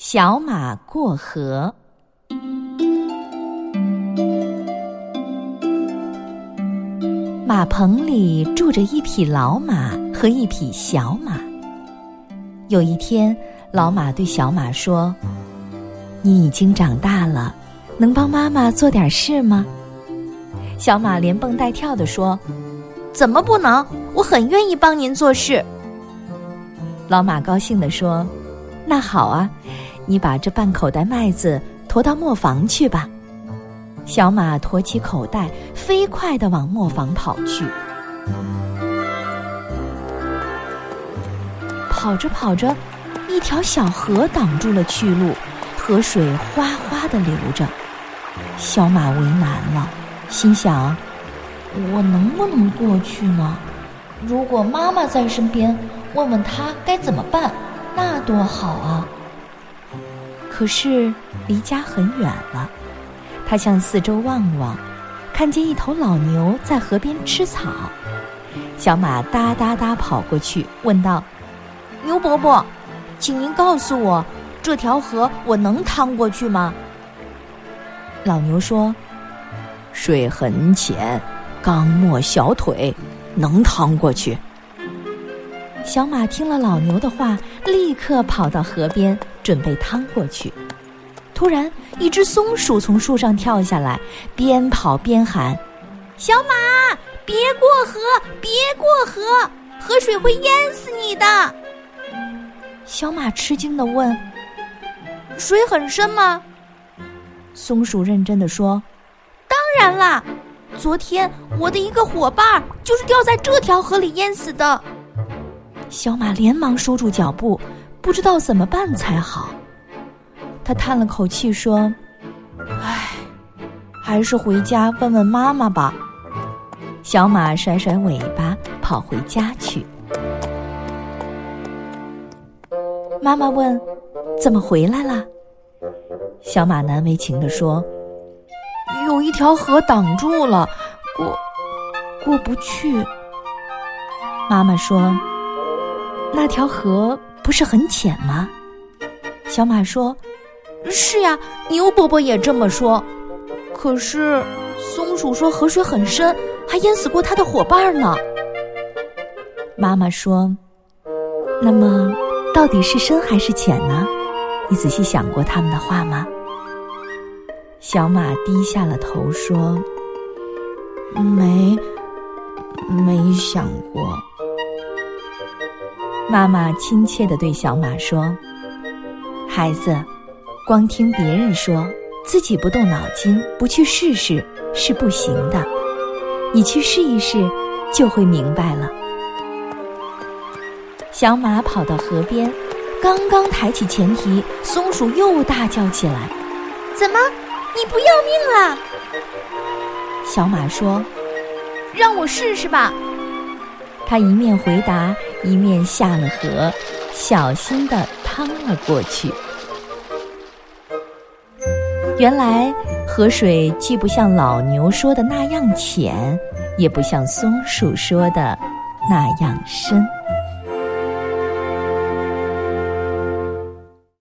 小马过河。马棚里住着一匹老马和一匹小马。有一天，老马对小马说：“你已经长大了，能帮妈妈做点事吗？”小马连蹦带跳的说：“怎么不能？我很愿意帮您做事。”老马高兴的说：“那好啊，你把这半口袋麦子驮到磨坊去吧。”小马驮起口袋，飞快地往磨坊跑去。跑着跑着，一条小河挡住了去路，河水哗哗地流着。小马为难了，心想：“我能不能过去呢？如果妈妈在身边，问问她该怎么办，那多好啊！”可是离家很远了。他向四周望望，看见一头老牛在河边吃草。小马哒哒哒跑过去，问道：“牛伯伯，请您告诉我，这条河我能趟过去吗？”老牛说：“水很浅，刚没小腿，能趟过去。”小马听了老牛的话，立刻跑到河边，准备趟过去。突然，一只松鼠从树上跳下来，边跑边喊：“小马，别过河，别过河，河水会淹死你的！”小马吃惊的问：“水很深吗？”松鼠认真的说：“当然啦，昨天我的一个伙伴就是掉在这条河里淹死的。”小马连忙收住脚步，不知道怎么办才好。他叹了口气说：“唉，还是回家问问妈妈吧。”小马甩甩尾巴，跑回家去。妈妈问：“怎么回来了？”小马难为情地说：“有一条河挡住了，过过不去。”妈妈说：“那条河不是很浅吗？”小马说。是呀，牛伯伯也这么说。可是松鼠说河水很深，还淹死过它的伙伴呢。妈妈说：“那么到底是深还是浅呢？你仔细想过他们的话吗？”小马低下了头说：“没，没想过。”妈妈亲切的对小马说：“孩子。”光听别人说，自己不动脑筋，不去试试是不行的。你去试一试，就会明白了。小马跑到河边，刚刚抬起前蹄，松鼠又大叫起来：“怎么，你不要命了？”小马说：“让我试试吧。”他一面回答，一面下了河，小心地趟了过去。原来河水既不像老牛说的那样浅，也不像松鼠说的那样深。